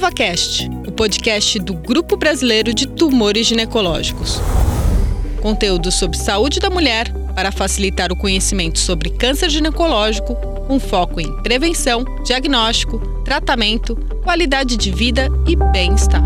EvaCast, o podcast do Grupo Brasileiro de Tumores Ginecológicos. Conteúdo sobre saúde da mulher para facilitar o conhecimento sobre câncer ginecológico, com foco em prevenção, diagnóstico, tratamento, qualidade de vida e bem-estar.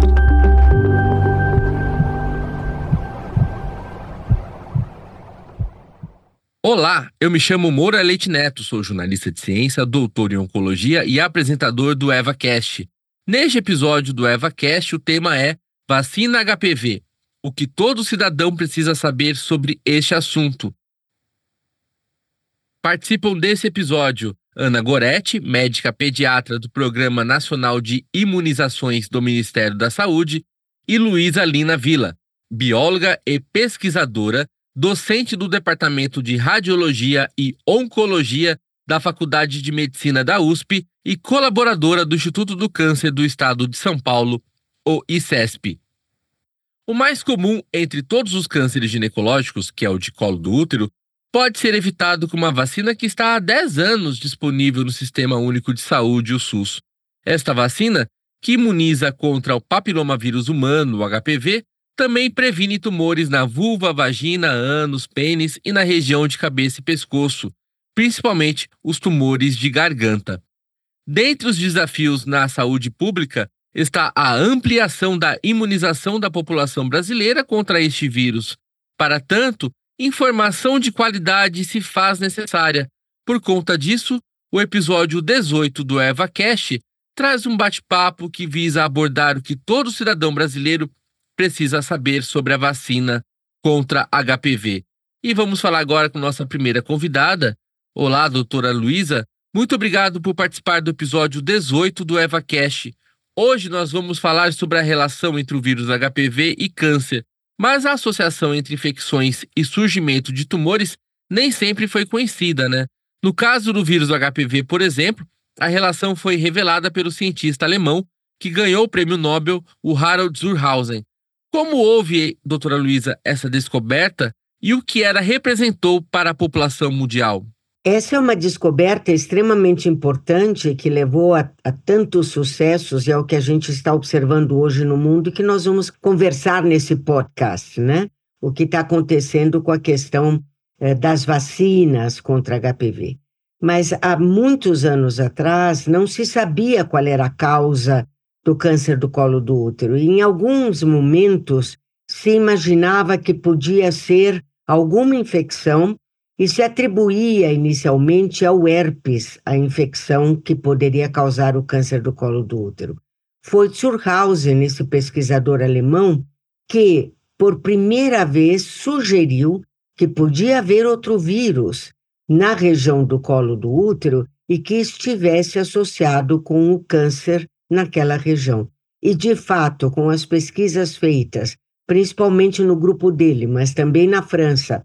Olá, eu me chamo Moura Leite Neto, sou jornalista de ciência, doutor em oncologia e apresentador do EvaCast. Neste episódio do EvaCast, o tema é Vacina HPV. O que todo cidadão precisa saber sobre este assunto. Participam desse episódio Ana Goretti, médica pediatra do Programa Nacional de Imunizações do Ministério da Saúde, e Luísa Lina Vila, bióloga e pesquisadora, docente do Departamento de Radiologia e Oncologia da Faculdade de Medicina da USP e colaboradora do Instituto do Câncer do Estado de São Paulo, o ICESP. O mais comum entre todos os cânceres ginecológicos, que é o de colo do útero, pode ser evitado com uma vacina que está há 10 anos disponível no Sistema Único de Saúde, o SUS. Esta vacina, que imuniza contra o papilomavírus humano, o HPV, também previne tumores na vulva, vagina, ânus, pênis e na região de cabeça e pescoço, principalmente os tumores de garganta. Dentre os desafios na saúde pública está a ampliação da imunização da população brasileira contra este vírus. Para tanto, informação de qualidade se faz necessária. Por conta disso, o episódio 18 do EvaCast traz um bate-papo que visa abordar o que todo cidadão brasileiro precisa saber sobre a vacina contra HPV. E vamos falar agora com nossa primeira convidada, Olá, doutora Luísa. Muito obrigado por participar do episódio 18 do EvaCast. Hoje nós vamos falar sobre a relação entre o vírus HPV e câncer, mas a associação entre infecções e surgimento de tumores nem sempre foi conhecida, né? No caso do vírus HPV, por exemplo, a relação foi revelada pelo cientista alemão que ganhou o prêmio Nobel, o Harald Zurhausen. Como houve, doutora Luísa, essa descoberta e o que ela representou para a população mundial? Essa é uma descoberta extremamente importante que levou a, a, tantos sucessos e é o que a gente está observando hoje no mundo que nós vamos conversar nesse podcast, né? O que está acontecendo com a questão eh, das vacinas contra HPV. Mas há muitos anos atrás não se sabia qual era a causa do câncer do colo do útero e em alguns momentos se imaginava que podia ser alguma infecção e se atribuía inicialmente ao herpes a infecção que poderia causar o câncer do colo do útero. Foi Zurhausen, esse pesquisador alemão, que, por primeira vez, sugeriu que podia haver outro vírus na região do colo do útero e que estivesse associado com o câncer naquela região. E, de fato, com as pesquisas feitas, principalmente no grupo dele, mas também na França,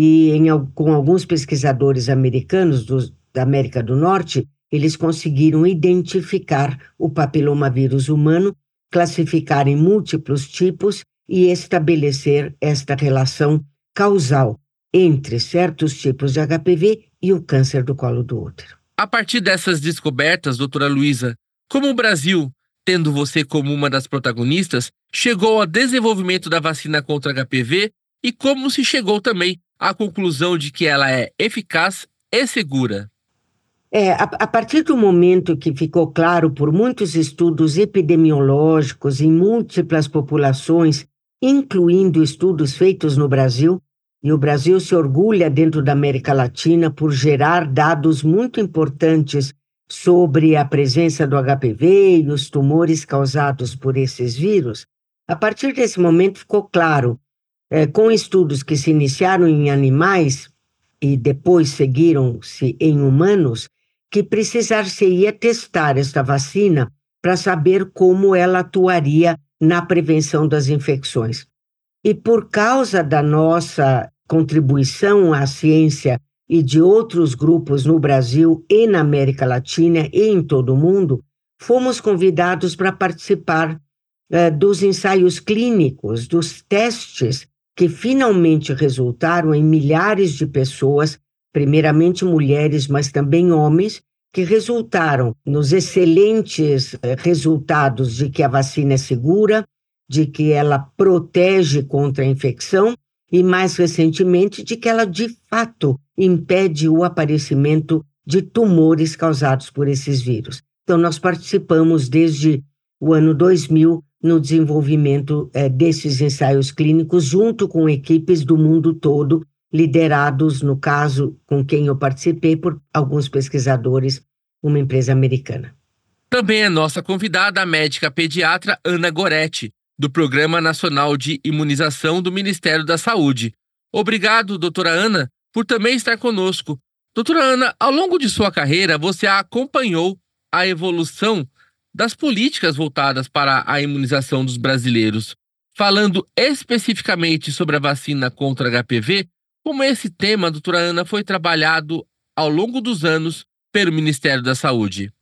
e em, com alguns pesquisadores americanos do, da América do Norte, eles conseguiram identificar o papilomavírus humano, classificar em múltiplos tipos e estabelecer esta relação causal entre certos tipos de HPV e o câncer do colo do útero. A partir dessas descobertas, doutora Luísa, como o Brasil, tendo você como uma das protagonistas, chegou ao desenvolvimento da vacina contra HPV e como se chegou também à conclusão de que ela é eficaz e segura? É, a, a, partir do momento que ficou claro por muitos estudos epidemiológicos em múltiplas populações, incluindo estudos feitos no Brasil, e o Brasil se orgulha dentro da América Latina por gerar dados muito importantes sobre a presença do HPV e os tumores causados por esses vírus, a partir desse momento ficou claro é, com estudos que se iniciaram em animais e depois seguiram-se em humanos, que precisar-se-ia testar esta vacina para saber como ela atuaria na prevenção das infecções. E por causa da nossa contribuição à ciência e de outros grupos no Brasil e na América Latina e em todo o mundo, fomos convidados para participar uh, dos ensaios clínicos, dos testes que finalmente resultaram em milhares de pessoas, primeiramente mulheres, mas também homens, que resultaram nos excelentes eh, resultados de que a vacina é segura, de que ela protege contra a infecção e, mais recentemente, de que ela de fato impede o aparecimento de tumores causados por esses vírus. Então, nós participamos desde o ano 2000 no desenvolvimento eh, desses ensaios clínicos, junto com equipes do mundo todo, liderados, no caso com quem eu participei, por alguns pesquisadores, uma empresa americana. Também é nossa convidada a médica pediatra Ana Goretti, do Programa Nacional de Imunização do Ministério da Saúde. Obrigado, doutora Ana, por também estar conosco. Doutora Ana, ao longo de sua carreira, você acompanhou a evolução das políticas voltadas para a imunização dos brasileiros. Falando especificamente sobre a vacina contra HPV, como esse tema, doutora Ana, foi trabalhado ao longo dos anos pelo Ministério da Saúde?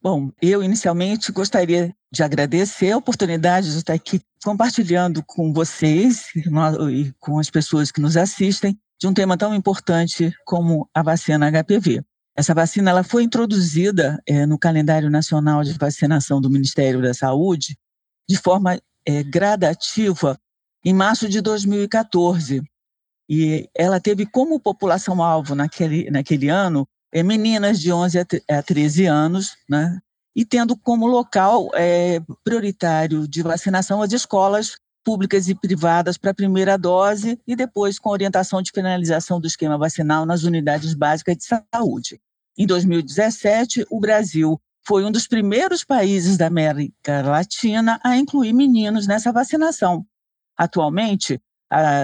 Bom, eu inicialmente gostaria de agradecer a oportunidade de estar aqui compartilhando com vocês e com as pessoas que nos assistem de um tema tão importante como a vacina HPV. Essa vacina ela foi introduzida é, no calendário nacional de vacinação do Ministério da Saúde de forma é, gradativa em março de 2014. E ela teve como população-alvo naquele, naquele ano é, meninas de 11 a 13 anos, né? e tendo como local é, prioritário de vacinação as escolas públicas e privadas para a primeira dose e depois com orientação de finalização do esquema vacinal nas unidades básicas de saúde. Em 2017, o Brasil foi um dos primeiros países da América Latina a incluir meninos nessa vacinação. Atualmente,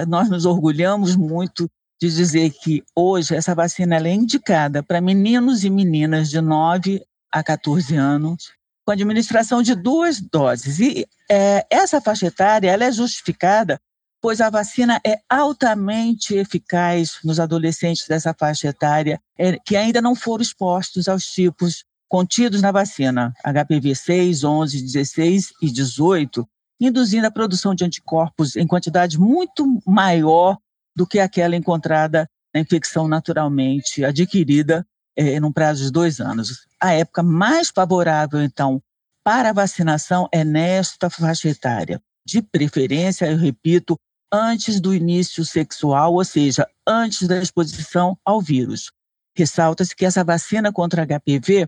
nós nos orgulhamos muito de dizer que hoje essa vacina é indicada para meninos e meninas de 9 a 14 anos, com administração de duas doses. E é, essa faixa etária ela é justificada pois a vacina é altamente eficaz nos adolescentes dessa faixa etária é, que ainda não foram expostos aos tipos contidos na vacina HPV 6, 11, 16 e 18, induzindo a produção de anticorpos em quantidade muito maior do que aquela encontrada na infecção naturalmente adquirida é, num prazo de dois anos. A época mais favorável, então, para a vacinação é nesta faixa etária. De preferência, eu repito, antes do início sexual, ou seja, antes da exposição ao vírus. Ressalta-se que essa vacina contra HPV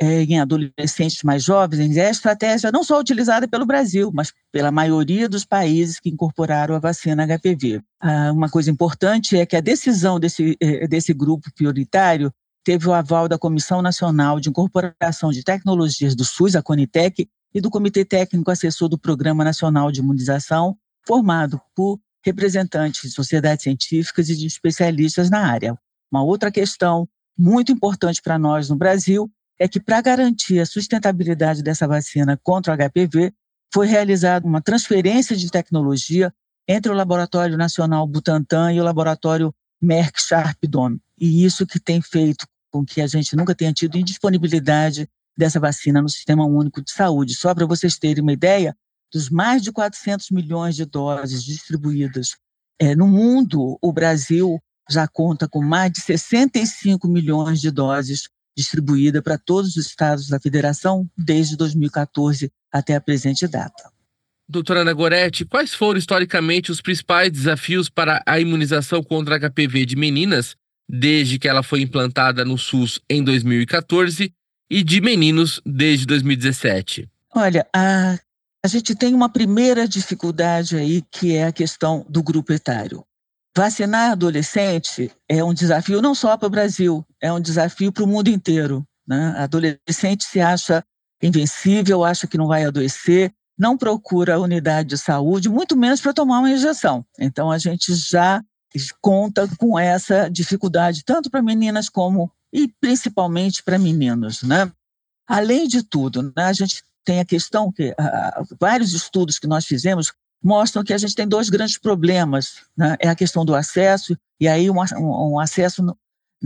é, em adolescentes mais jovens é a estratégia não só utilizada pelo Brasil, mas pela maioria dos países que incorporaram a vacina HPV. Ah, uma coisa importante é que a decisão desse, eh, desse grupo prioritário teve o aval da Comissão Nacional de Incorporação de Tecnologias do SUS, a Conitec, e do Comitê Técnico Assessor do Programa Nacional de Imunização, formado por representantes de sociedades científicas e de especialistas na área. Uma outra questão muito importante para nós no Brasil é que, para garantir a sustentabilidade dessa vacina contra o HPV, foi realizada uma transferência de tecnologia entre o Laboratório Nacional Butantan e o Laboratório Merck Sharp Dome. E isso que tem feito com que a gente nunca tenha tido indisponibilidade dessa vacina no Sistema Único de Saúde. Só para vocês terem uma ideia, dos mais de 400 milhões de doses distribuídas é, no mundo, o Brasil já conta com mais de 65 milhões de doses distribuídas para todos os estados da federação desde 2014 até a presente data. Doutora Ana Goretti, quais foram historicamente os principais desafios para a imunização contra HPV de meninas desde que ela foi implantada no SUS em 2014 e de meninos desde 2017? Olha, a a gente tem uma primeira dificuldade aí, que é a questão do grupo etário. Vacinar adolescente é um desafio não só para o Brasil, é um desafio para o mundo inteiro. Né? Adolescente se acha invencível, acha que não vai adoecer, não procura a unidade de saúde, muito menos para tomar uma injeção. Então, a gente já conta com essa dificuldade, tanto para meninas como e principalmente para meninos. Né? Além de tudo, né, a gente tem a questão que vários estudos que nós fizemos mostram que a gente tem dois grandes problemas. Né? É a questão do acesso, e aí um, um, acesso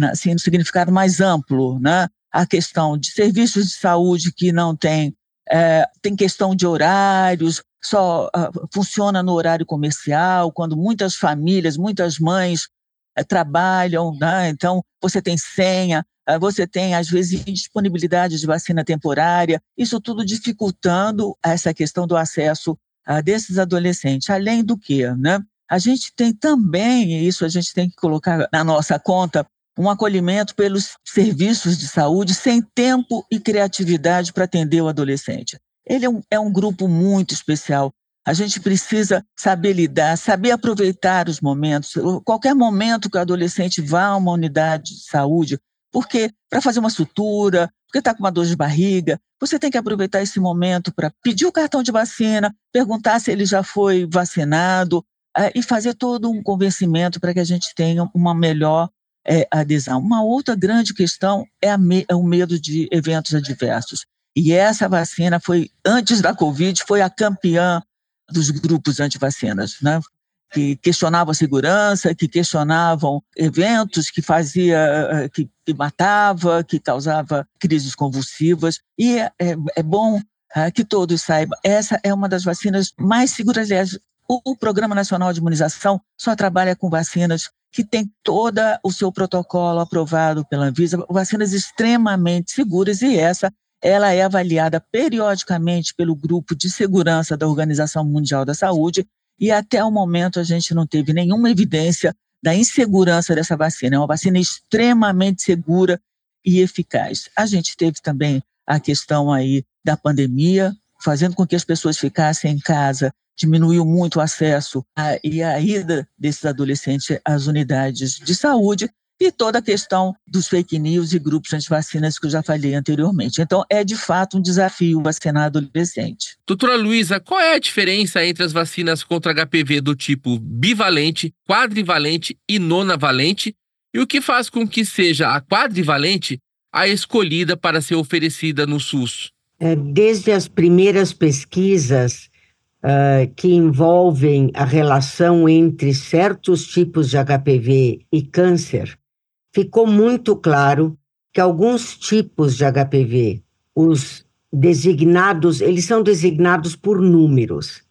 assim, no significado mais amplo. Né? A questão de serviços de saúde que não tem, é, tem questão de horários, só uh, funciona no horário comercial, quando muitas famílias, muitas mães é, trabalham, né? então você tem senha, você tem, às vezes, indisponibilidade de vacina temporária, isso tudo dificultando essa questão do acesso ah, desses adolescentes. Além do que, né? A gente tem também, e isso a gente tem que colocar na nossa conta, um acolhimento pelos serviços de saúde sem tempo e criatividade para atender o adolescente. Ele é um, é um grupo muito especial. A gente precisa saber lidar, saber aproveitar os momentos. Qualquer momento que o adolescente vá a uma unidade de saúde, porque para fazer uma sutura, porque está com uma dor de barriga, você tem que aproveitar esse momento para pedir o cartão de vacina, perguntar se ele já foi vacinado, é, e fazer todo um convencimento para que a gente tenha uma melhor é, adesão. Uma outra grande questão é, me, é, o medo de eventos adversos. E essa vacina foi, antes da Covid, foi a campeã dos grupos antivacinas, né? Que questionavam segurança, que questionavam eventos que fazia, eh, que, que matava, que causava crises convulsivas. E é, é bom é, que todos saibam, essa é uma das vacinas mais seguras. Aliás, o Programa Nacional de Imunização só trabalha com vacinas que têm todo o seu protocolo aprovado pela Anvisa, vacinas extremamente seguras, e essa ela é avaliada periodicamente pelo grupo de segurança da Organização Mundial da Saúde, e até o momento a gente não teve nenhuma evidência da insegurança dessa vacina. É uma vacina extremamente segura e eficaz. A gente teve também a questão aí da pandemia, fazendo com que as pessoas ficassem em casa diminuiu muito o acesso a, e a ida desses adolescentes às unidades de saúde e toda a questão dos fake news e grupos anti-vacinas que eu já falei anteriormente. Então, é de fato um desafio vacinar adolescente. Doutora Luísa, qual é a diferença entre as vacinas contra HPV do tipo bivalente, quadrivalente e nonavalente? E o que faz com que seja a quadrivalente a escolhida para ser oferecida no SUS? É, desde as primeiras pesquisas, uh, que envolvem a relação entre certos tipos de HPV e câncer, ficou muito claro que alguns tipos de HPV, os designados, eles são designados por números.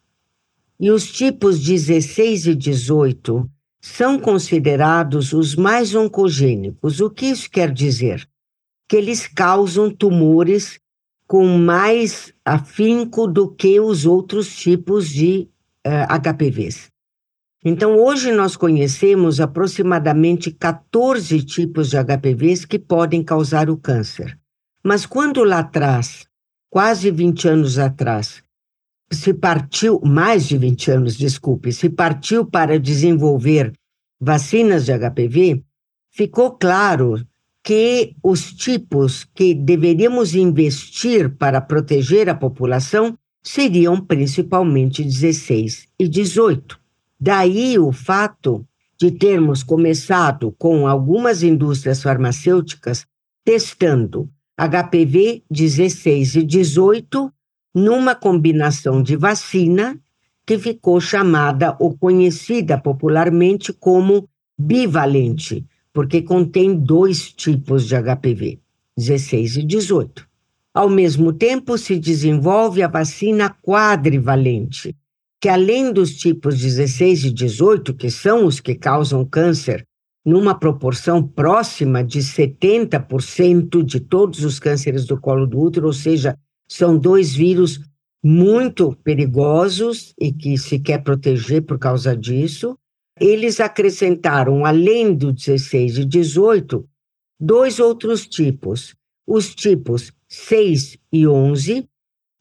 E os tipos 16 e 18 são considerados os mais oncogênicos. O que isso quer dizer? Que eles causam tumores com mais afinco do que os outros tipos de uh, eh, HPVs. Então, hoje nós conhecemos aproximadamente 14 tipos de HPVs que podem causar o câncer. Mas quando lá atrás, quase 20 anos atrás, se partiu, mais de 20 anos, desculpe, se partiu para desenvolver vacinas de HPV, ficou claro que os tipos que deveríamos investir para proteger a população seriam principalmente 16 e 18. Daí o fato de termos começado com algumas indústrias farmacêuticas testando HPV 16 e 18 numa combinação de vacina que ficou chamada ou conhecida popularmente como bivalente, porque contém dois tipos de HPV, 16 e 18. Ao mesmo tempo, se desenvolve a vacina quadrivalente, que além dos tipos 16 e 18, que são os que causam câncer, numa proporção próxima de 70% de todos os cânceres do colo do útero, ou seja, são dois vírus muito perigosos e que se quer proteger por causa disso. Eles acrescentaram, além do 16 e 18, dois outros tipos, os tipos 6 e 11,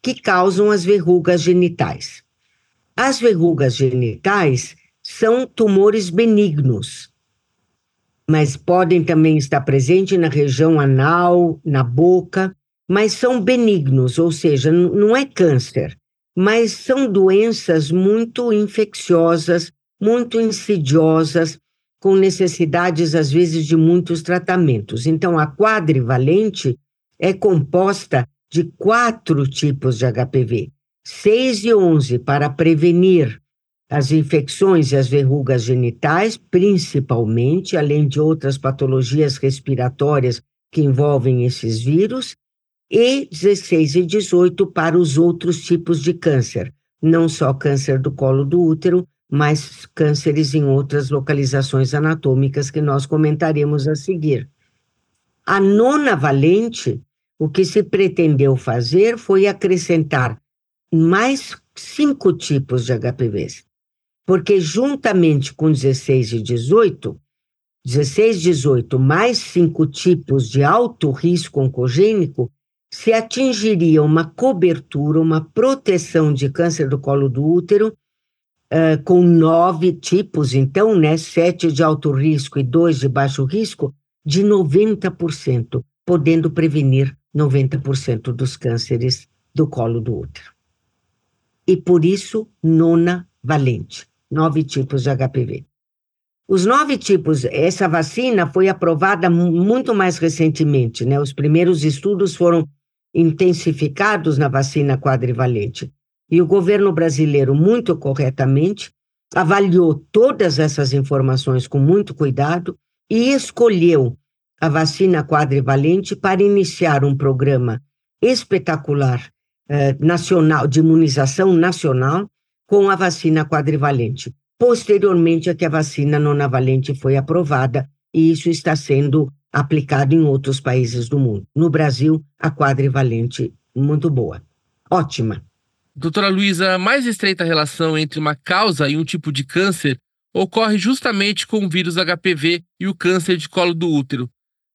que causam as verrugas genitais. As verrugas genitais são tumores benignos, mas podem também estar presentes na região anal, na boca, mas são benignos, ou seja, não é câncer, mas são doenças muito infecciosas muito insidiosas, com necessidades, às vezes, de muitos tratamentos. Então, a quadrivalente é composta de quatro tipos de HPV: 6 e 11 para prevenir as infecções e as verrugas genitais, principalmente, além de outras patologias respiratórias que envolvem esses vírus, e 16 e 18 para os outros tipos de câncer, não só câncer do colo do útero, mais cânceres em outras localizações anatômicas que nós comentaremos a seguir. A nona valente, o que se pretendeu fazer foi acrescentar mais cinco tipos de HPVs. Porque juntamente com 16 e 18, 16, 18 mais cinco tipos de alto risco oncogênico, se atingiria uma cobertura, uma proteção de câncer do colo do útero, uh, com nove tipos, então, né, sete de alto risco e dois de baixo risco, de 90%, podendo prevenir 90% dos cânceres do colo do útero. E por isso, nona valente, nove tipos de HPV. Os nove tipos, essa vacina foi aprovada muito mais recentemente, né? Os primeiros estudos foram intensificados na vacina quadrivalente. E o governo brasileiro, muito corretamente, avaliou todas essas informações com muito cuidado e escolheu a vacina quadrivalente para iniciar um programa espetacular eh, nacional de imunização nacional com a vacina quadrivalente. Posteriormente, é que a vacina nonavalente foi aprovada e isso está sendo aplicado em outros países do mundo. No Brasil, a quadrivalente muito boa. Ótima. Doutora Luísa, a mais estreita relação entre uma causa e um tipo de câncer ocorre justamente com o vírus HPV e o câncer de colo do útero.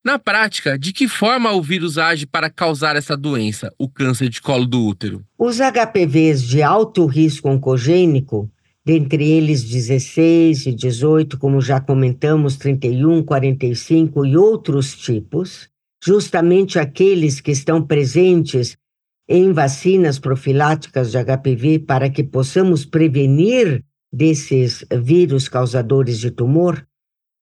Na prática, de que forma o vírus age para causar essa doença, o câncer de colo do útero? Os HPVs de alto risco oncogênico dentre eles 16 e 18, como já comentamos, 31, 45 e outros tipos, justamente aqueles que estão presentes em vacinas profiláticas de HPV para que possamos prevenir desses vírus causadores de tumor,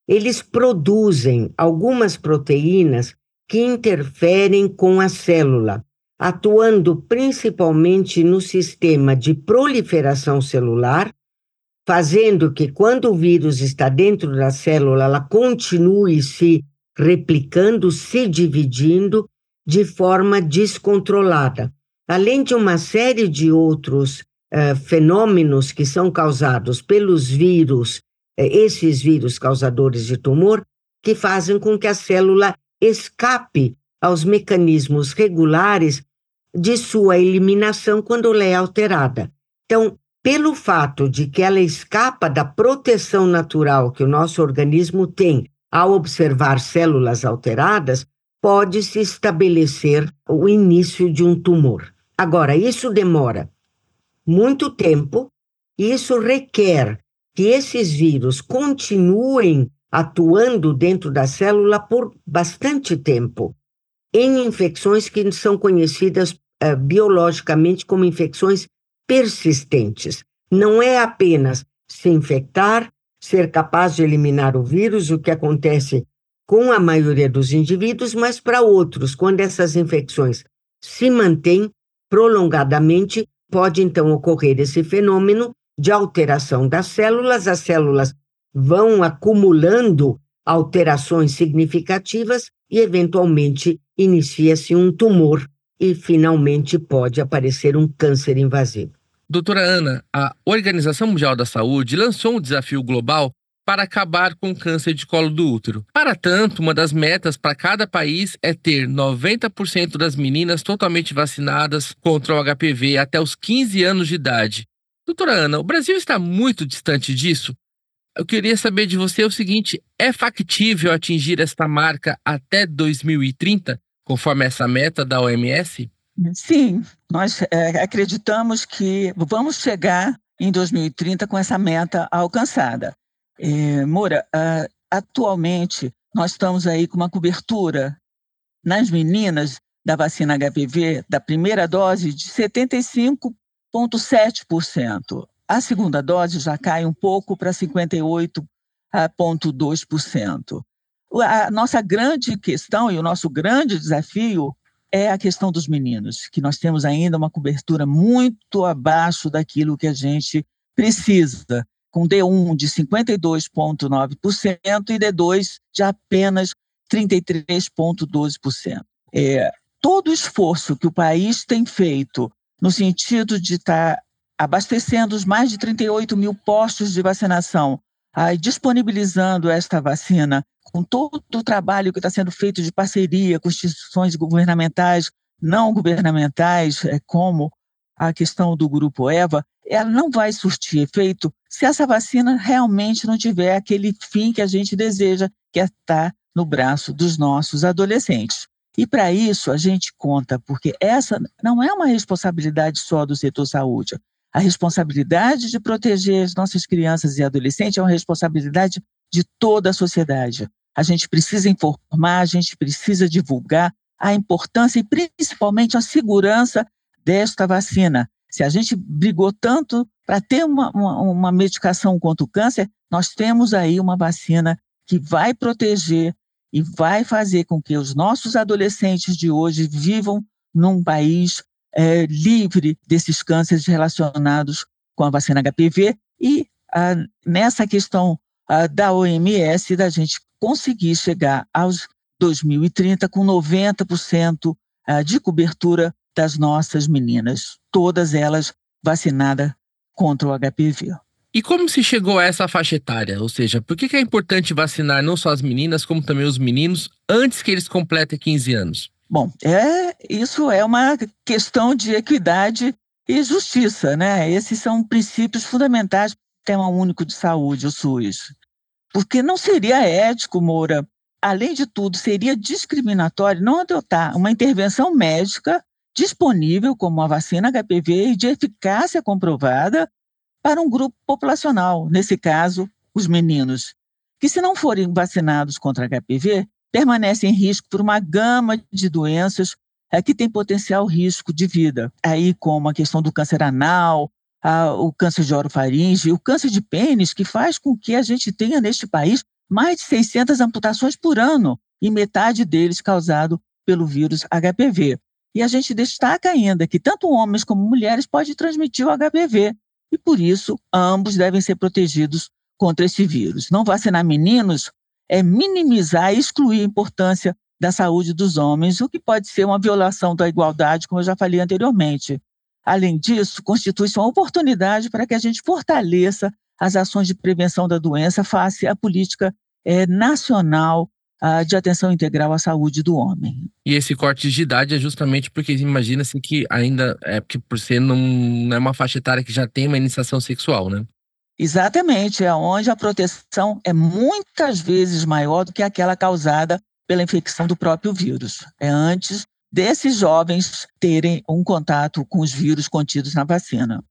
eles produzem algumas proteínas que interferem com a célula, atuando principalmente no sistema de proliferação celular fazendo que quando o vírus está dentro da célula, ela continue se replicando, se dividindo de forma descontrolada. Além de uma série de outros uh, fenômenos que são causados pelos vírus, esses vírus causadores de tumor, que fazem com que a célula escape aos mecanismos regulares de sua eliminação quando ela é alterada. Então, pelo fato de que ela escapa da proteção natural que o nosso organismo tem ao observar células alteradas, pode-se estabelecer o início de um tumor. Agora, isso demora muito tempo, e isso requer que esses vírus continuem atuando dentro da célula por bastante tempo, em infecções que são conhecidas uh, biologicamente como infecções persistentes. Não é apenas se infectar, ser capaz de eliminar o vírus, o que acontece com a maioria dos indivíduos, mas para outros, quando essas infecções se mantêm prolongadamente, pode então ocorrer esse fenômeno de alteração das células, as células vão acumulando alterações significativas e, eventualmente, inicia-se um tumor e finalmente pode aparecer um câncer invasivo. Doutora Ana, a Organização Mundial da Saúde lançou um desafio global para acabar com o câncer de colo do útero. Para tanto, uma das metas para cada país é ter 90% das meninas totalmente vacinadas contra o HPV até os 15 anos de idade. Doutora Ana, o Brasil está muito distante disso? Eu queria saber de você o seguinte: é factível atingir esta marca até 2030? conforme essa meta da OMS? Sim, nós é, acreditamos que vamos chegar em 2030 com essa meta alcançada. É, Moura, uh, atualmente nós estamos aí com uma cobertura nas meninas da vacina HPV da primeira dose de 75,7%. A segunda dose já cai um pouco para 58,2%. A nossa grande questão e o nosso grande desafio é a questão dos meninos, que nós temos ainda uma cobertura muito abaixo daquilo que a gente precisa, com D1 de 52,9% e D2 de apenas 33,12%. É, todo o esforço que o país tem feito no sentido de estar tá abastecendo os mais de 38 mil postos de vacinação, aí disponibilizando esta vacina com todo o trabalho que está sendo feito de parceria com instituições governamentais, não governamentais, é, como a questão do grupo EVA, ela não vai surtir efeito se essa vacina realmente não tiver aquele fim que a gente deseja, que é estar no braço dos nossos adolescentes. E para isso a gente conta, porque essa não é uma responsabilidade só do setor saúde. A responsabilidade de proteger as nossas crianças e adolescentes é uma responsabilidade de toda a sociedade. A gente precisa informar, a gente precisa divulgar a importância e principalmente a segurança desta vacina. Se a gente brigou tanto para ter uma, uma, uma medicação contra o câncer, nós temos aí uma vacina que vai proteger e vai fazer com que os nossos adolescentes de hoje vivam num país é, livre desses cânceres relacionados com a vacina HPV e ah, nessa questão ah, da OMS da gente conseguir chegar aos 2030 com 90% ah, de cobertura das nossas meninas, todas elas vacinadas contra o HPV. E como se chegou a essa faixa etária? Ou seja, por que é importante vacinar não só as meninas, como também os meninos, antes que eles completem 15 anos? Bom, é, isso é uma questão de equidade e justiça, né? Esses são princípios fundamentais do Sistema Único de Saúde, o SUS. Porque não seria ético, Moura, além de tudo, seria discriminatório não adotar uma intervenção médica disponível, como a vacina HPV, e de eficácia comprovada, para um grupo populacional, nesse caso, os meninos, que, se não forem vacinados contra HPV, permanecem em risco por uma gama de doenças é, que tem potencial risco de vida, aí como a questão do câncer anal, a, o câncer de orofaringe, o câncer de pênis, que faz com que a gente tenha neste país mais de 600 amputações por ano, e metade deles causado pelo vírus HPV. E a gente destaca ainda que tanto homens como mulheres podem transmitir o HPV, e por isso ambos devem ser protegidos contra esse vírus. Não vacinar meninos é minimizar e excluir a importância da saúde dos homens, o que pode ser uma violação da igualdade, como eu já falei anteriormente. Além disso, constitui-se uma oportunidade para que a gente fortaleça as ações de prevenção da doença face à política é, nacional de atenção integral à saúde do homem. E esse corte de idade é justamente porque imagina-se que ainda é porque por ser não, não é uma faixa etária que já tem uma iniciação sexual, né? Exatamente, é onde a proteção é muitas vezes maior do que aquela causada pela infecção do próprio vírus. É antes desses jovens terem um contato com os vírus contidos na vacina.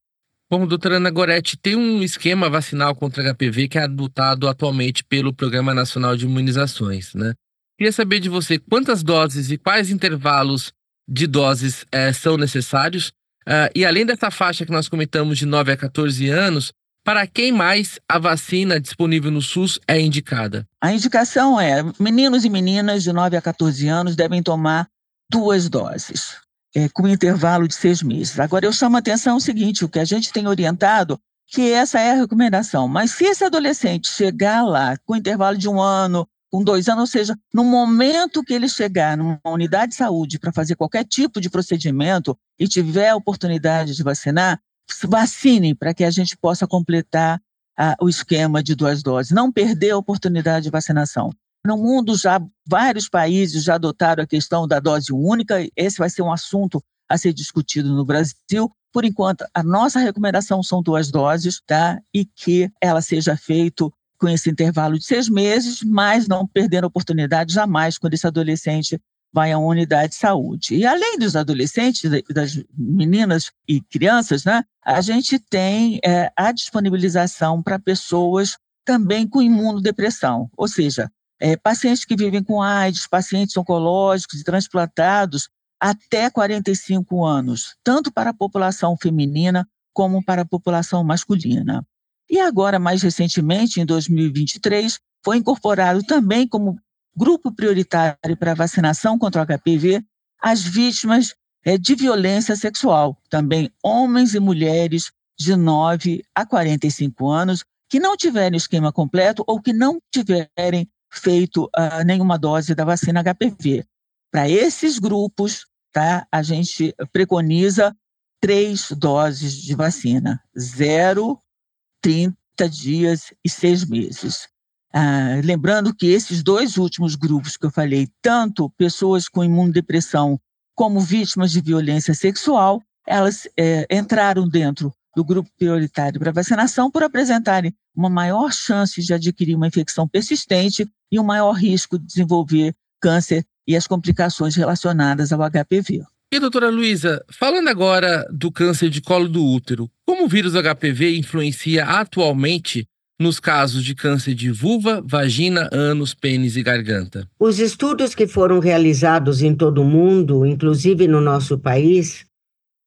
Bom, doutora Ana Goretti, tem um esquema vacinal contra HPV que é adotado atualmente pelo Programa Nacional de Imunizações, né? Queria saber de você quantas doses e quais intervalos de doses é, são necessários. Uh, e além dessa faixa que nós comentamos de 9 a 14 anos, para quem mais a vacina disponível no SUS é indicada? A indicação é: meninos e meninas de 9 a 14 anos devem tomar duas doses é, com intervalo de seis meses. Agora, eu chamo a atenção o seguinte: o que a gente tem orientado, que essa é a recomendação, mas se esse adolescente chegar lá com intervalo de um ano, com dois anos, ou seja, no momento que ele chegar numa unidade de saúde para fazer qualquer tipo de procedimento e tiver a oportunidade de vacinar, vacine para que a gente possa completar a, o esquema de duas doses, não perder a oportunidade de vacinação. No mundo, já vários países já adotaram a questão da dose única. Esse vai ser um assunto a ser discutido no Brasil. Por enquanto, a nossa recomendação são duas doses, tá? E que ela seja feita com esse intervalo de seis meses, mas não perdendo a oportunidade jamais quando esse adolescente vai a uma unidade de saúde. E além dos adolescentes, das meninas e crianças, né, a gente tem é, a disponibilização para pessoas também com imunodepressão, ou seja, é, pacientes que vivem com AIDS, pacientes oncológicos e transplantados até 45 anos, tanto para a população feminina como para a população masculina. E agora, mais recentemente, em 2023, foi incorporado também como grupo prioritário para vacinação contra o HPV as vítimas é, de violência sexual, também homens e mulheres de 9 a 45 anos que não tiverem esquema completo ou que não tiverem feito uh, nenhuma dose da vacina HPV. Para esses grupos, tá, a gente preconiza três doses de vacina: zero, 30 dias e seis meses. Ah, lembrando que esses dois últimos grupos que eu falei, tanto pessoas com imunodepressão como vítimas de violência sexual, elas é, entraram dentro do grupo prioritário para vacinação por apresentarem uma maior chance de adquirir uma infecção persistente e um maior risco de desenvolver câncer e as complicações relacionadas ao HPV. E doutora Luísa, falando agora do câncer de colo do útero, como o vírus HPV influencia atualmente nos casos de câncer de vulva, vagina, ânus, pênis e garganta? Os estudos que foram realizados em todo o mundo, inclusive no nosso país,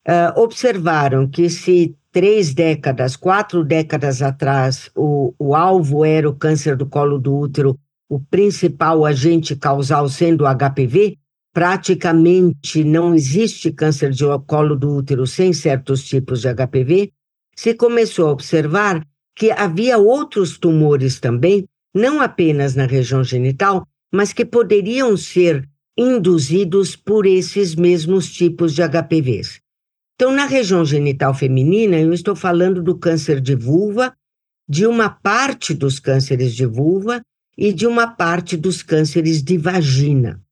uh, observaram que se três décadas, quatro décadas atrás, o, o alvo era o câncer do colo do útero, o principal agente causal sendo o HPV, praticamente não existe câncer de colo do útero sem certos tipos de HPV, se começou a observar que havia outros tumores também, não apenas na região genital, mas que poderiam ser induzidos por esses mesmos tipos de HPVs. Então, na região genital feminina, eu estou falando do câncer de vulva, de uma parte dos cânceres de vulva e de uma parte dos cânceres de vagina.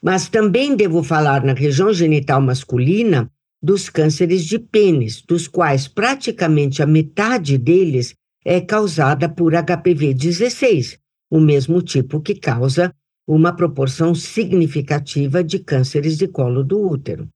Mas também devo falar na região genital masculina dos cânceres de pênis, dos quais praticamente a metade deles é causada por HPV 16, o mesmo tipo que causa uma proporção significativa de cânceres de colo do útero.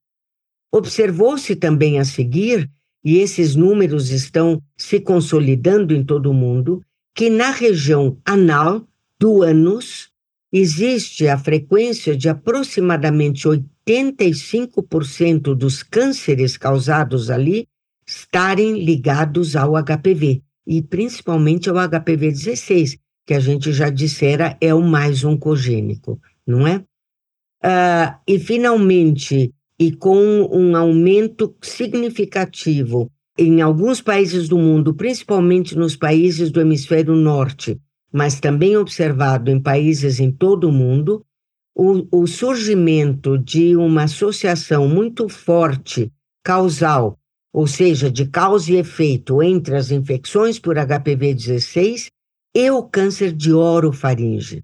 Observou-se também a seguir, e esses números estão se consolidando em todo o mundo, que na região anal do ânus existe a frequência de aproximadamente 85% dos cânceres causados ali estarem ligados ao HPV, e principalmente ao HPV 16, que a gente já dissera é o mais oncogênico, não é? Uh, e, finalmente, e com um aumento significativo em alguns países do mundo, principalmente nos países do hemisfério norte, mas também observado em países em todo o mundo, o, o surgimento de uma associação muito forte causal, ou seja, de causa e efeito entre as infecções por HPV-16 e o câncer de orofaringe.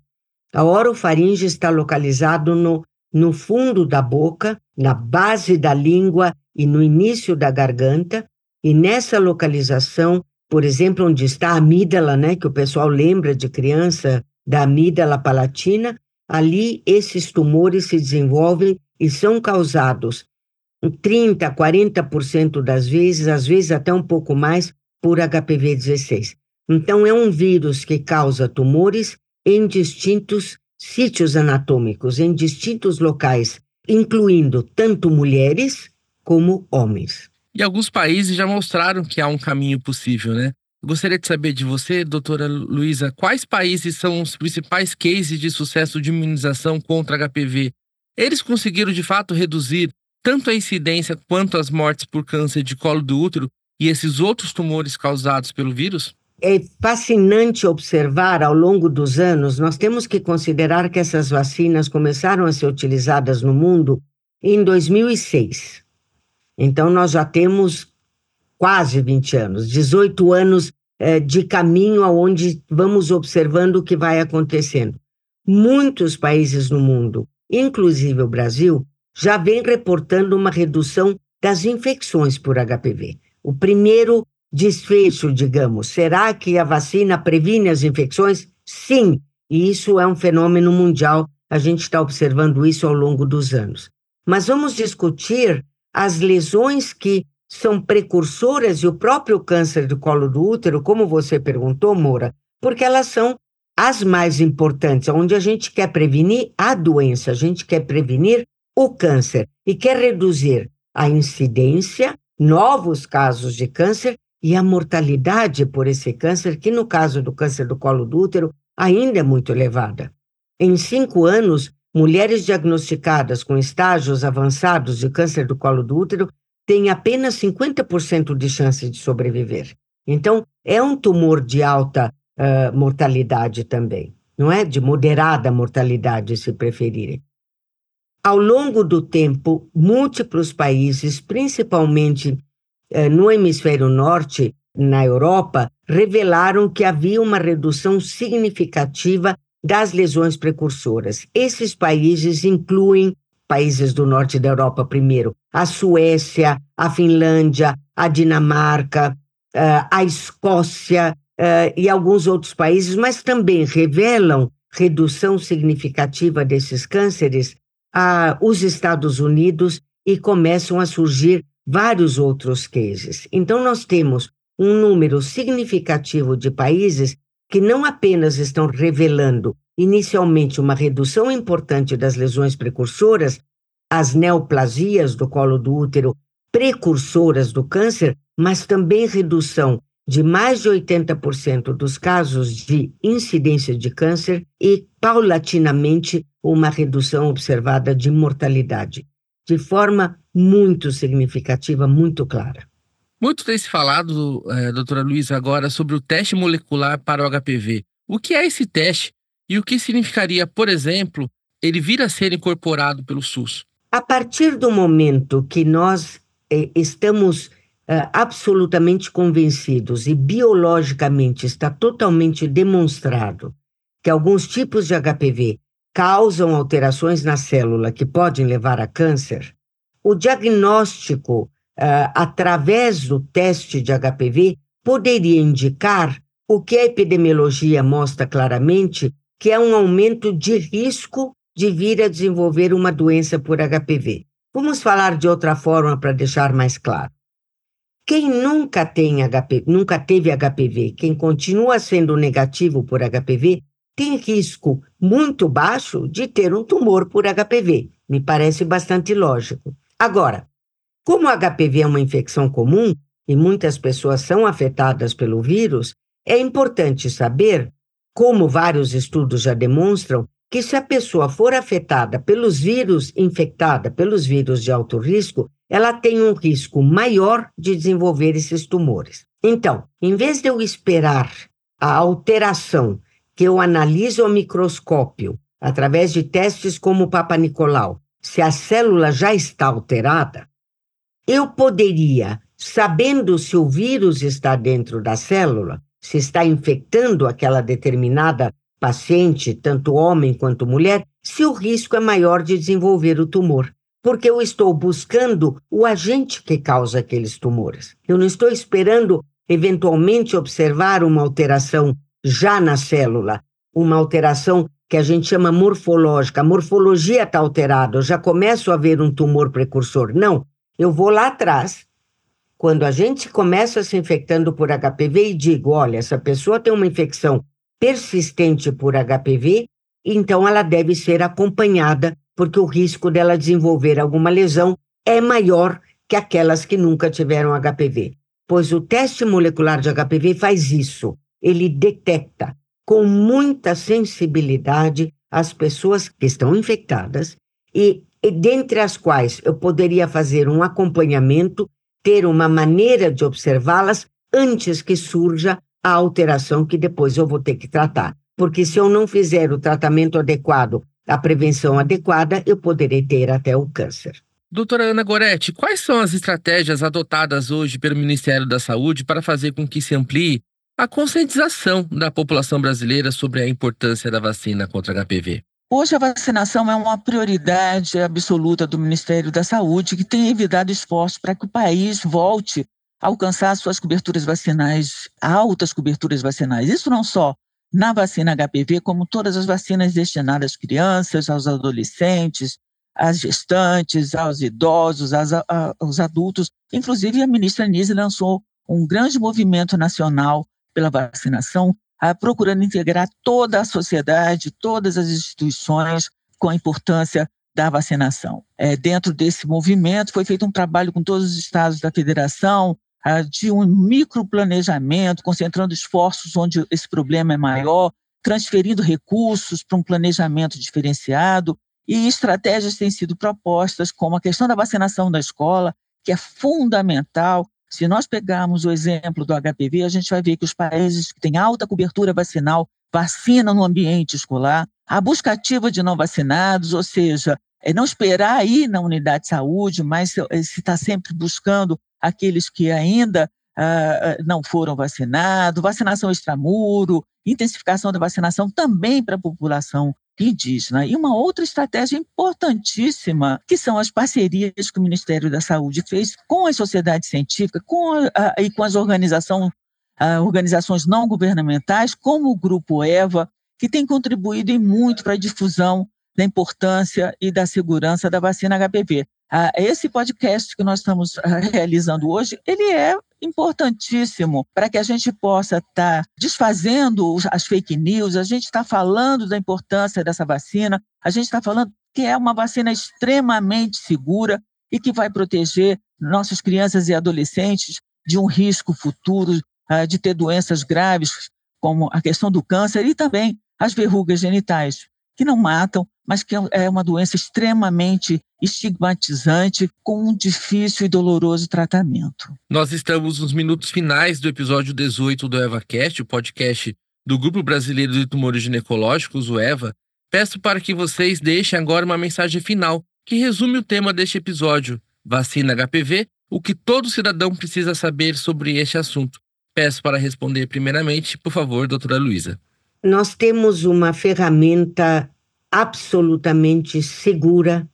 A orofaringe está localizado no no fundo da boca, na base da língua e no início da garganta, e nessa localização, por exemplo, onde está a amígdala, né, que o pessoal lembra de criança da amígdala palatina, ali esses tumores se desenvolvem e são causados 30, 40% das vezes, às vezes até um pouco mais, por HPV-16. Então, é um vírus que causa tumores em distintos sítios anatômicos em distintos locais, incluindo tanto mulheres como homens. E alguns países já mostraram que há um caminho possível, né? gostaria de saber de você, doutora Luísa, quais países são os principais cases de sucesso de imunização contra HPV? Eles conseguiram de fato reduzir tanto a incidência quanto as mortes por câncer de colo do útero e esses outros tumores causados pelo vírus? É fascinante observar ao longo dos anos, nós temos que considerar que essas vacinas começaram a ser utilizadas no mundo em 2006. Então, nós já temos quase 20 anos, 18 anos é, de caminho aonde vamos observando o que vai acontecendo. Muitos países no mundo, inclusive o Brasil, já vem reportando uma redução das infecções por HPV. O primeiro desfecho, digamos. Será que a vacina previne as infecções? Sim, e isso é um fenômeno mundial. A gente está observando isso ao longo dos anos. Mas vamos discutir as lesões que são precursoras e o próprio câncer do colo do útero, como você perguntou, Moura, porque elas são as mais importantes, onde a gente quer prevenir a doença, a gente quer prevenir o câncer e quer reduzir a incidência, novos casos de câncer e a mortalidade por esse câncer, que no caso do câncer do colo do útero ainda é muito elevada. Em cinco anos, mulheres diagnosticadas com estágios avançados de câncer do colo do útero têm apenas 50% de chance de sobreviver. Então, é um tumor de alta uh, mortalidade também, não é? De moderada mortalidade, se preferirem. Ao longo do tempo, múltiplos países, principalmente no hemisfério norte, na Europa revelaram que havia uma redução significativa das lesões precursoras. Esses países incluem países do norte da Europa primeiro, a Suécia, a Finlândia, a Dinamarca, eh, a Escócia eh, e alguns outros países, mas também revelam redução significativa desses cânceres a os Estados Unidos e começam a surgir vários outros cases. Então nós temos um número significativo de países que não apenas estão revelando inicialmente uma redução importante das lesões precursoras, as neoplasias do colo do útero precursoras do câncer, mas também redução de mais de 80% dos casos de incidência de câncer e, paulatinamente, uma redução observada de mortalidade, de forma muito significativa, muito clara. Muito tem se falado, é, doutora Luiza, agora sobre o teste molecular para o HPV. O que é esse teste e o que significaria, por exemplo, ele vir a ser incorporado pelo SUS? A partir do momento que nós eh, estamos eh, absolutamente convencidos e biologicamente está totalmente demonstrado que alguns tipos de HPV causam alterações na célula que podem levar a câncer, o diagnóstico uh, através do teste de HPV, poderia indicar o que a epidemiologia mostra claramente, que é um aumento de risco de vir a desenvolver uma doença por HPV. Vamos falar de outra forma para deixar mais claro. Quem nunca tem HP, nunca teve HPV, quem continua sendo negativo por HPV, tem risco muito baixo de ter um tumor por HPV. Me parece bastante lógico. Agora, como o HPV é uma infecção comum e muitas pessoas são afetadas pelo vírus, é importante saber, como vários estudos já demonstram, que se a pessoa for afetada pelos vírus, infectada pelos vírus de alto risco, ela tem um risco maior de desenvolver esses tumores. Então, em vez de eu esperar a alteração que eu analiso ao microscópio, através de testes como o Papa Nicolau, se a célula já está alterada, eu poderia, sabendo se o vírus está dentro da célula, se está infectando aquela determinada paciente, tanto homem quanto mulher, se o risco é maior de desenvolver o tumor. Porque eu estou buscando o agente que causa aqueles tumores. Eu não estou esperando, eventualmente, observar uma alteração já na célula, uma alteração que a gente chama morfológica. A morfologia está alterada, eu já começo a ver um tumor precursor. Não, eu vou lá atrás, quando a gente começa se infectando por HPV e digo, olha, essa pessoa tem uma infecção persistente por HPV, então ela deve ser acompanhada, porque o risco dela desenvolver alguma lesão é maior que aquelas que nunca tiveram HPV. Pois o teste molecular de HPV faz isso. Ele detecta com muita sensibilidade as pessoas que estão infectadas e e dentre as quais eu poderia fazer um acompanhamento, ter uma maneira de observá-las antes que surja a alteração que depois eu vou ter que tratar. Porque se eu não fizer o tratamento adequado, a prevenção adequada, eu poderei ter até o câncer. Doutora Ana Goretti, quais são as estratégias adotadas hoje pelo Ministério da Saúde para fazer com que se amplie a conscientização da população brasileira sobre a importância da vacina contra HPV? Hoje a vacinação é uma prioridade absoluta do Ministério da Saúde, que tem evitado esforços para que o país volte a alcançar suas coberturas vacinais, altas coberturas vacinais. Isso não só na vacina HPV, como todas as vacinas destinadas às crianças, aos adolescentes, às gestantes, aos idosos, aos, aos adultos. Inclusive, a ministra Nise lançou um grande movimento nacional pela vacinação, procurando integrar toda a sociedade, todas as instituições com a importância da vacinação. É, dentro desse movimento, foi feito um trabalho com todos os estados da federação, de um microplanejamento, concentrando esforços onde esse problema é maior, transferindo recursos para um planejamento diferenciado, e estratégias têm sido propostas, como a questão da vacinação da escola, que é fundamental, se nós pegarmos o exemplo do HPV, a gente vai ver que os países que têm alta cobertura vacinal vacinam no ambiente escolar, a busca ativa de não vacinados, ou seja, é não esperar ir na unidade de saúde, mas se está sempre buscando aqueles que ainda ah, não foram vacinados, vacinação extramuro, intensificação da vacinação também para a população indígena. E uma outra estratégia importantíssima, que são as parcerias que o Ministério da Saúde fez com a sociedade científica com a, e com as organização, a, organizações não governamentais, como o Grupo EVA, que tem contribuído muito para a difusão da importância e da segurança da vacina HPV. Ah, esse podcast que nós estamos ah, realizando hoje, ele é importantíssimo para que a gente possa estar tá desfazendo as fake news, a gente está falando da importância dessa vacina, a gente está falando que é uma vacina extremamente segura e que vai proteger nossas crianças e adolescentes de um risco futuro uh, de ter doenças graves, como a questão do câncer e também as verrugas genitais, que não matam, mas que é uma doença extremamente estigmatizante, com um difícil e doloroso tratamento. Nós estamos nos minutos finais do episódio 18 do EvaCast, o podcast do Grupo Brasileiro de Tumores Ginecológicos, o EVA. Peço para que vocês deixem agora uma mensagem final que resume o tema deste episódio: vacina HPV, o que todo cidadão precisa saber sobre este assunto. Peço para responder primeiramente, por favor, doutora Luísa. Nós temos uma ferramenta absolutamente segura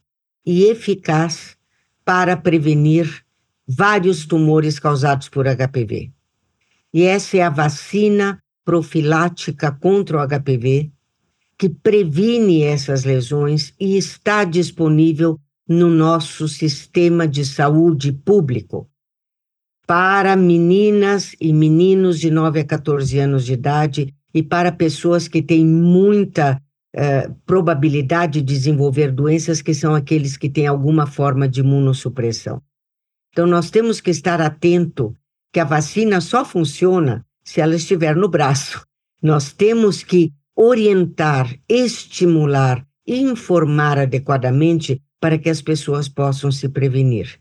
e eficaz para prevenir vários tumores causados por HPV. E essa é a vacina profilática contra o HPV, que previne essas lesões e está disponível no nosso sistema de saúde público para meninas e meninos de 9 a 14 anos de idade e para pessoas que têm muita eh, probabilidade de desenvolver doenças que são aqueles que têm alguma forma de imunossupressão. Então, nós temos que estar atento que a vacina só funciona se ela estiver no braço. Nós temos que orientar, estimular informar adequadamente para que as pessoas possam se prevenir.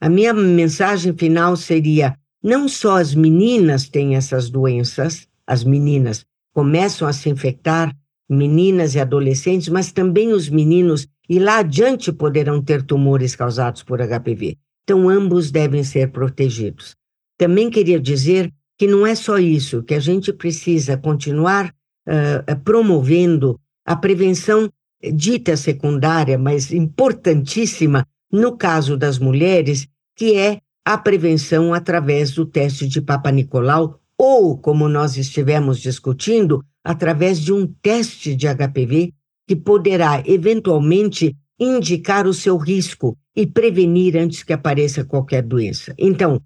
A minha mensagem final seria: não só as meninas têm essas doenças, as meninas começam a se infectar, meninas e adolescentes, mas também os meninos, e lá adiante poderão ter tumores causados por HPV. Então, ambos devem ser protegidos. Também queria dizer que não é só isso, que a gente precisa continuar uh, promovendo a prevenção dita secundária, mas importantíssima no caso das mulheres, que é a prevenção através do teste de Papa Nicolau, ou, como nós estivemos discutindo, através de um teste de HPV que poderá eventualmente indicar o seu risco e prevenir antes que apareça qualquer doença. Então,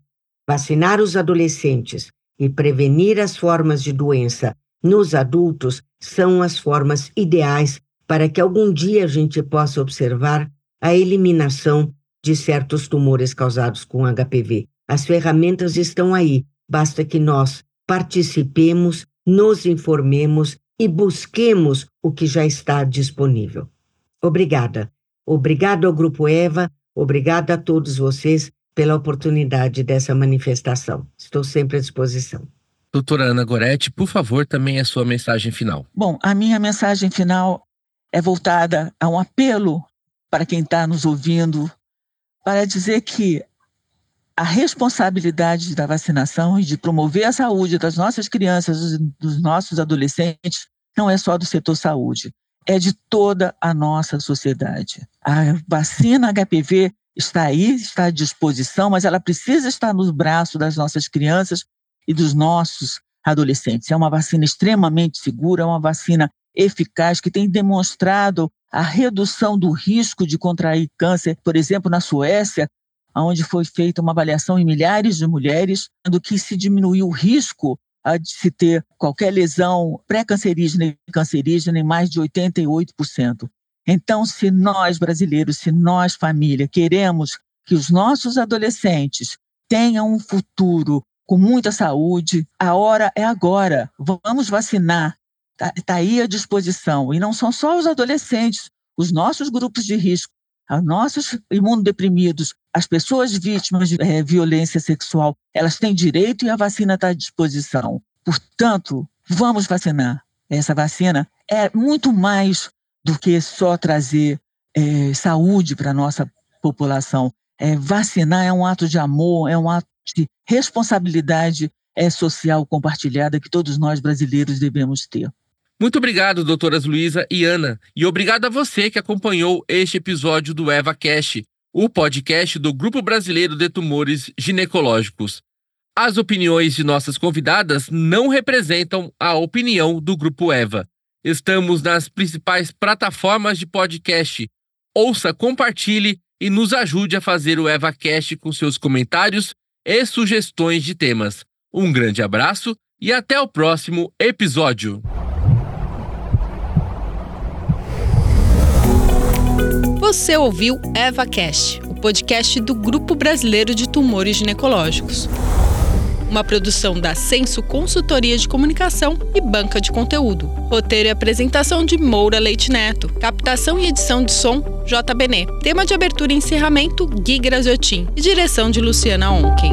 vacinar os adolescentes e prevenir as formas de doença nos adultos são as formas ideais para que algum dia a gente possa observar a eliminação de certos tumores causados com HPV. As ferramentas estão aí, basta que nós participemos nos informemos e busquemos o que já está disponível. Obrigada. Obrigado ao Grupo Eva, obrigada a todos vocês pela oportunidade dessa manifestação. Estou sempre à disposição. Doutora Ana Goretti, por favor, também a sua mensagem final. Bom, a minha mensagem final é voltada a um apelo para quem está nos ouvindo, para dizer que a responsabilidade da vacinação e de promover a saúde das nossas crianças, dos nossos adolescentes, não é só do setor saúde, é de toda a nossa sociedade. A vacina HPV está aí, está à disposição, mas ela precisa estar nos braços das nossas crianças e dos nossos adolescentes. É uma vacina extremamente segura, é uma vacina eficaz que tem demonstrado a redução do risco de contrair câncer. Por exemplo, na Suécia, onde foi feita uma avaliação em milhares de mulheres, do que se diminuiu o risco de se ter qualquer lesão pré-cancerígena e cancerígena em mais de 88%. Então, se nós brasileiros, se nós família queremos que os nossos adolescentes tenham um futuro com muita saúde, a hora é agora. Vamos vacinar. Está tá aí à disposição. E não são só os adolescentes, os nossos grupos de risco, os nossos imunodeprimidos, as pessoas vítimas de é, violência sexual, elas têm direito e a vacina está à disposição. Portanto, vamos vacinar. Essa vacina é muito mais do que só trazer é, saúde para a nossa população. é, vacinar é um ato de amor, é um ato de responsabilidade é, social compartilhada que todos nós brasileiros devemos ter. Muito obrigado, doutoras Luísa e Ana, e obrigado a você que acompanhou este episódio do Eva Cash, o podcast do Grupo Brasileiro de Tumores Ginecológicos. As opiniões de nossas convidadas não representam a opinião do Grupo Eva. Estamos nas principais plataformas de podcast. Ouça, compartilhe e nos ajude a fazer o EvaCast com seus comentários e sugestões de temas. Um grande abraço e até o próximo episódio. Você ouviu EvaCast, o podcast do Grupo Brasileiro de Tumores Ginecológicos. Uma produção da Senso Consultoria de Comunicação e Banca de Conteúdo. Roteiro e apresentação de Moura Leite Neto. Captação e edição de som, JBN. Tema de abertura e encerramento, Gui Graziotin. E direção de Luciana Onken.